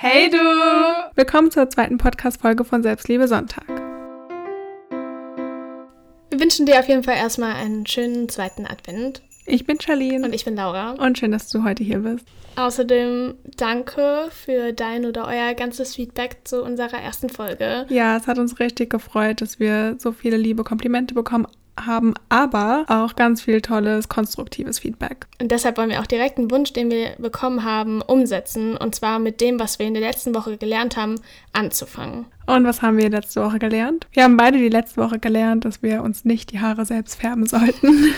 Hey du! Willkommen zur zweiten Podcast-Folge von Selbstliebe Sonntag. Wir wünschen dir auf jeden Fall erstmal einen schönen zweiten Advent. Ich bin Charlene. Und ich bin Laura. Und schön, dass du heute hier bist. Außerdem danke für dein oder euer ganzes Feedback zu unserer ersten Folge. Ja, es hat uns richtig gefreut, dass wir so viele liebe Komplimente bekommen haben aber auch ganz viel tolles, konstruktives Feedback. Und deshalb wollen wir auch direkt einen Wunsch, den wir bekommen haben, umsetzen. Und zwar mit dem, was wir in der letzten Woche gelernt haben, anzufangen. Und was haben wir letzte Woche gelernt? Wir haben beide die letzte Woche gelernt, dass wir uns nicht die Haare selbst färben sollten.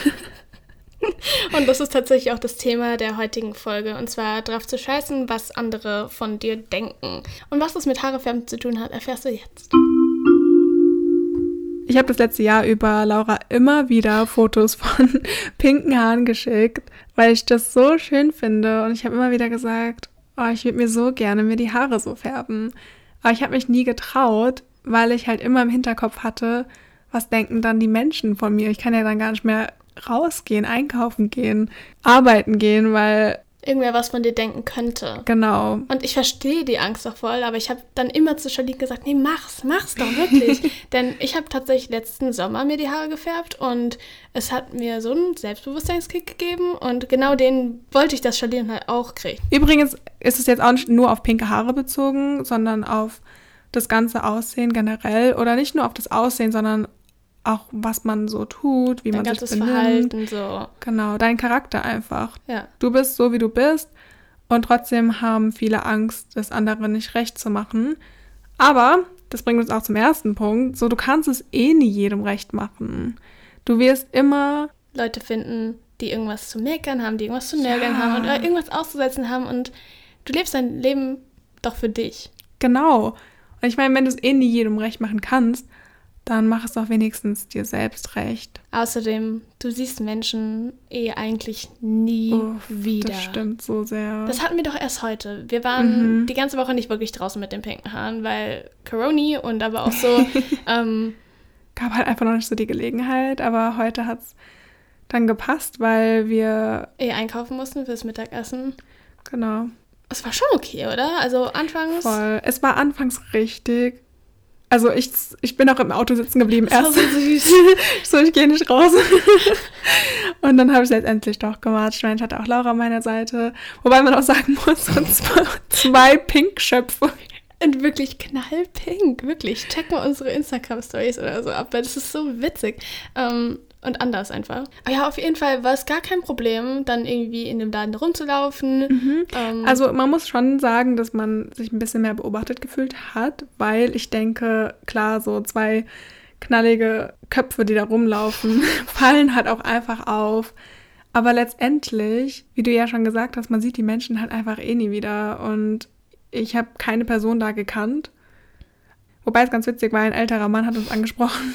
Und das ist tatsächlich auch das Thema der heutigen Folge. Und zwar darauf zu scheißen, was andere von dir denken. Und was das mit Haarefärben zu tun hat, erfährst du jetzt. Ich habe das letzte Jahr über Laura immer wieder Fotos von pinken Haaren geschickt, weil ich das so schön finde. Und ich habe immer wieder gesagt, oh, ich würde mir so gerne mir die Haare so färben. Aber ich habe mich nie getraut, weil ich halt immer im Hinterkopf hatte, was denken dann die Menschen von mir? Ich kann ja dann gar nicht mehr rausgehen, einkaufen gehen, arbeiten gehen, weil irgendwer was von dir denken könnte. Genau. Und ich verstehe die Angst doch voll, aber ich habe dann immer zu Charlene gesagt, nee, mach's, mach's doch wirklich. Denn ich habe tatsächlich letzten Sommer mir die Haare gefärbt und es hat mir so einen Selbstbewusstseinskick gegeben und genau den wollte ich, dass Charlene halt auch kriegt. Übrigens ist es jetzt auch nicht nur auf pinke Haare bezogen, sondern auf das ganze Aussehen generell oder nicht nur auf das Aussehen, sondern auch was man so tut, wie dein man sich benimmt. Verhalten so. Genau, dein Charakter einfach. Ja. Du bist so, wie du bist und trotzdem haben viele Angst, das andere nicht recht zu machen. Aber, das bringt uns auch zum ersten Punkt, so du kannst es eh nie jedem recht machen. Du wirst immer Leute finden, die irgendwas zu meckern haben, die irgendwas zu nörgeln ja. haben und irgendwas auszusetzen haben und du lebst dein Leben doch für dich. Genau. Und ich meine, wenn du es eh nie jedem recht machen kannst, dann mach es doch wenigstens dir selbst recht. Außerdem, du siehst Menschen eh eigentlich nie Uff, wieder. Das stimmt so sehr. Das hatten wir doch erst heute. Wir waren mhm. die ganze Woche nicht wirklich draußen mit den pinken Haaren, weil Coroni und aber auch so. ähm, Gab halt einfach noch nicht so die Gelegenheit, aber heute hat es dann gepasst, weil wir eh einkaufen mussten fürs Mittagessen. Genau. Es war schon okay, oder? Also anfangs. Voll. Es war anfangs richtig also ich, ich bin auch im Auto sitzen geblieben. Erst so süß. so, ich gehe nicht raus. und dann habe ich es letztendlich doch gemacht. Ich meine, ich hatte auch Laura an meiner Seite. Wobei man auch sagen muss, zwei, zwei Pink-Schöpfe. Und wirklich knallpink, wirklich. Check mal unsere Instagram-Stories oder so ab, weil das ist so witzig. Ähm, und anders einfach. Aber ja, auf jeden Fall war es gar kein Problem, dann irgendwie in dem Laden rumzulaufen. Mhm. Ähm, also man muss schon sagen, dass man sich ein bisschen mehr beobachtet gefühlt hat, weil ich denke, klar, so zwei knallige Köpfe, die da rumlaufen, fallen halt auch einfach auf. Aber letztendlich, wie du ja schon gesagt hast, man sieht die Menschen halt einfach eh nie wieder. Und ich habe keine Person da gekannt. Wobei es ganz witzig war, ein älterer Mann hat uns angesprochen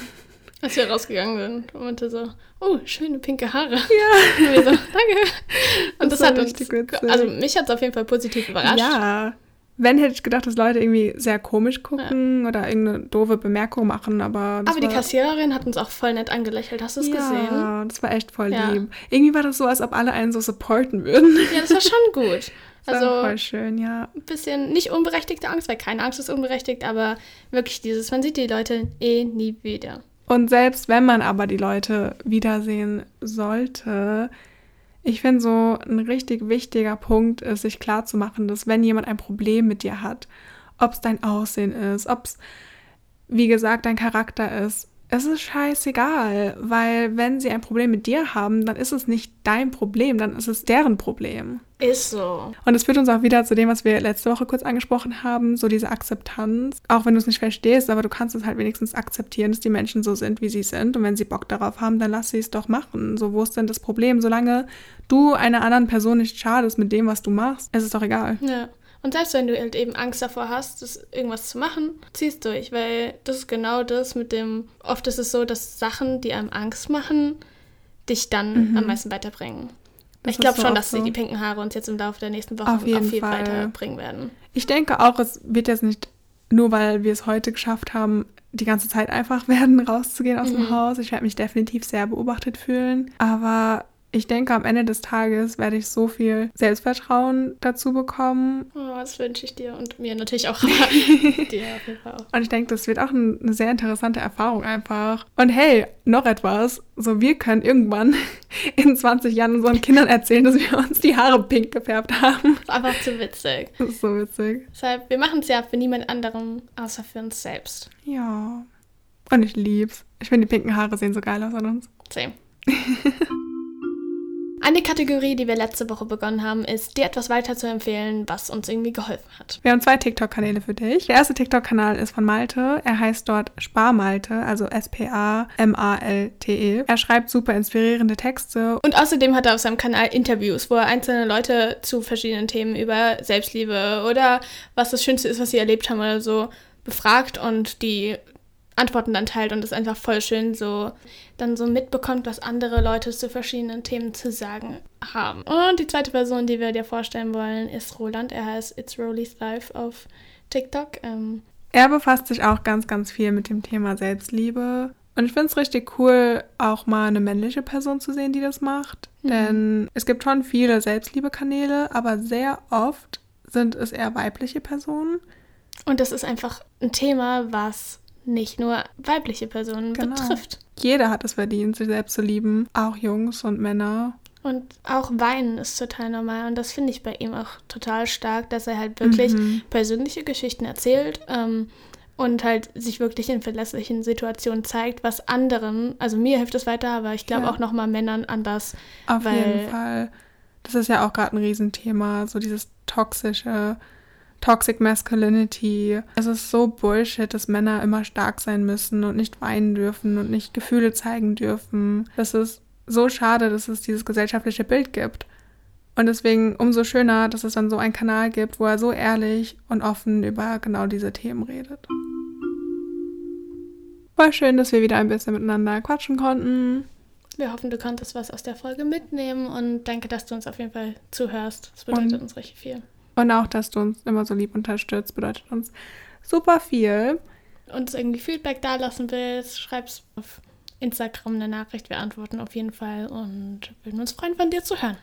als wir rausgegangen sind, und meinte so, oh, schöne pinke Haare. Ja. Und wir so, danke. Und das, das hat uns, also mich hat es auf jeden Fall positiv überrascht. Ja. Wenn hätte ich gedacht, dass Leute irgendwie sehr komisch gucken ja. oder irgendeine doofe Bemerkung machen, aber. aber die Kassiererin hat uns auch voll nett angelächelt. Hast du es ja, gesehen? Ja, das war echt voll ja. lieb. Irgendwie war das so, als ob alle einen so supporten würden. Ja, das war schon gut. Das also voll schön, ja. Ein bisschen nicht unberechtigte Angst, weil keine Angst ist unberechtigt, aber wirklich dieses, man sieht die Leute eh nie wieder. Und selbst wenn man aber die Leute wiedersehen sollte, ich finde so ein richtig wichtiger Punkt ist, sich klarzumachen, dass wenn jemand ein Problem mit dir hat, ob es dein Aussehen ist, ob es, wie gesagt, dein Charakter ist, es ist scheißegal, weil wenn sie ein Problem mit dir haben, dann ist es nicht dein Problem, dann ist es deren Problem. Ist so. Und es führt uns auch wieder zu dem, was wir letzte Woche kurz angesprochen haben, so diese Akzeptanz. Auch wenn du es nicht verstehst, aber du kannst es halt wenigstens akzeptieren, dass die Menschen so sind, wie sie sind. Und wenn sie Bock darauf haben, dann lass sie es doch machen. So, wo ist denn das Problem? Solange du einer anderen Person nicht schadest mit dem, was du machst, ist es doch egal. Ja. Und selbst wenn du halt eben Angst davor hast, das irgendwas zu machen, ziehst durch, weil das ist genau das mit dem, oft ist es so, dass Sachen, die einem Angst machen, dich dann mhm. am meisten weiterbringen. Das ich glaube so schon, dass so. die pinken Haare uns jetzt im Laufe der nächsten Wochen auf jeden auch viel Fall. weiterbringen werden. Ich denke auch, es wird jetzt nicht nur, weil wir es heute geschafft haben, die ganze Zeit einfach werden, rauszugehen aus mhm. dem Haus. Ich werde mich definitiv sehr beobachtet fühlen. Aber ich denke, am Ende des Tages werde ich so viel Selbstvertrauen dazu bekommen. Oh, das wünsche ich dir und mir natürlich auch. dir auch. Und ich denke, das wird auch eine sehr interessante Erfahrung einfach. Und hey, noch etwas. So, wir können irgendwann in 20 Jahren unseren Kindern erzählen, dass wir uns die Haare pink gefärbt haben. Das ist einfach zu witzig. Das ist so witzig. Deshalb, wir machen es ja für niemand anderen, außer für uns selbst. Ja. Und ich lieb's. Ich finde, die pinken Haare sehen so geil aus an uns. Same. Eine Kategorie, die wir letzte Woche begonnen haben, ist, dir etwas weiter zu empfehlen, was uns irgendwie geholfen hat. Wir haben zwei TikTok-Kanäle für dich. Der erste TikTok-Kanal ist von Malte. Er heißt dort Sparmalte, also S-P-A-M-A-L-T-E. Er schreibt super inspirierende Texte. Und außerdem hat er auf seinem Kanal Interviews, wo er einzelne Leute zu verschiedenen Themen über Selbstliebe oder was das Schönste ist, was sie erlebt haben oder so befragt und die Antworten dann teilt und es einfach voll schön so dann so mitbekommt, was andere Leute zu verschiedenen Themen zu sagen haben. Und die zweite Person, die wir dir vorstellen wollen, ist Roland. Er heißt It's Rolly's Life auf TikTok. Ähm, er befasst sich auch ganz, ganz viel mit dem Thema Selbstliebe. Und ich finde es richtig cool, auch mal eine männliche Person zu sehen, die das macht. Mhm. Denn es gibt schon viele Selbstliebe-Kanäle, aber sehr oft sind es eher weibliche Personen. Und das ist einfach ein Thema, was nicht nur weibliche Personen genau. betrifft. Jeder hat es verdient, sich selbst zu lieben, auch Jungs und Männer. Und auch weinen ist total normal. Und das finde ich bei ihm auch total stark, dass er halt wirklich mhm. persönliche Geschichten erzählt ähm, und halt sich wirklich in verlässlichen Situationen zeigt, was anderen, also mir hilft es weiter, aber ich glaube ja. auch nochmal Männern anders. Auf jeden Fall. Das ist ja auch gerade ein Riesenthema, so dieses toxische Toxic Masculinity. Es ist so Bullshit, dass Männer immer stark sein müssen und nicht weinen dürfen und nicht Gefühle zeigen dürfen. Das ist so schade, dass es dieses gesellschaftliche Bild gibt. Und deswegen umso schöner, dass es dann so einen Kanal gibt, wo er so ehrlich und offen über genau diese Themen redet. War schön, dass wir wieder ein bisschen miteinander quatschen konnten. Wir hoffen, du konntest was aus der Folge mitnehmen und danke, dass du uns auf jeden Fall zuhörst. Das bedeutet und uns richtig viel. Und auch, dass du uns immer so lieb unterstützt, bedeutet uns super viel. Und irgendwie Feedback da lassen willst, schreib's auf Instagram eine Nachricht. Wir antworten auf jeden Fall und würden uns freuen, von dir zu hören.